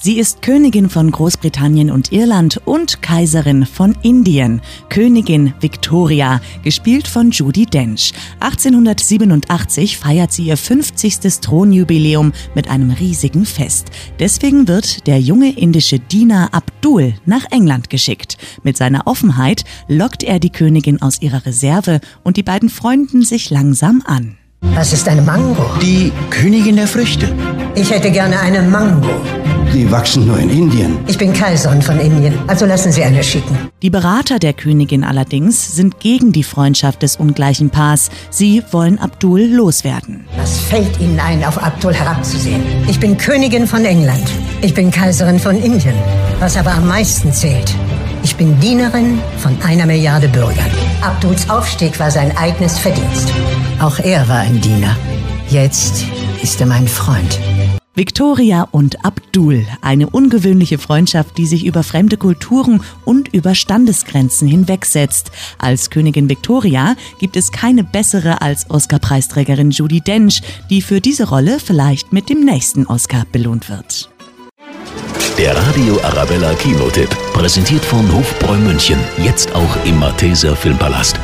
Sie ist Königin von Großbritannien und Irland und Kaiserin von Indien. Königin Victoria, gespielt von Judy Dench. 1887 feiert sie ihr 50. Thronjubiläum mit einem riesigen Fest. Deswegen wird der junge indische Diener Abdul nach England geschickt. Mit seiner Offenheit lockt er die Königin aus ihrer Reserve und die beiden freunden sich langsam an. Was ist eine Mango? Die Königin der Früchte. Ich hätte gerne eine Mango. Sie wachsen nur in Indien. Ich bin Kaiserin von Indien, also lassen Sie eine schicken. Die Berater der Königin allerdings sind gegen die Freundschaft des ungleichen Paars. Sie wollen Abdul loswerden. Was fällt Ihnen ein, auf Abdul herabzusehen? Ich bin Königin von England. Ich bin Kaiserin von Indien. Was aber am meisten zählt, ich bin Dienerin von einer Milliarde Bürgern. Abduls Aufstieg war sein eigenes Verdienst. Auch er war ein Diener. Jetzt ist er mein Freund. Victoria und Abdul, eine ungewöhnliche Freundschaft, die sich über fremde Kulturen und über Standesgrenzen hinwegsetzt. Als Königin Victoria gibt es keine bessere als Oscar-Preisträgerin Judy Dench, die für diese Rolle vielleicht mit dem nächsten Oscar belohnt wird. Der Radio Arabella Kinotipp, präsentiert von Hofbräu München, jetzt auch im Malteser Filmpalast.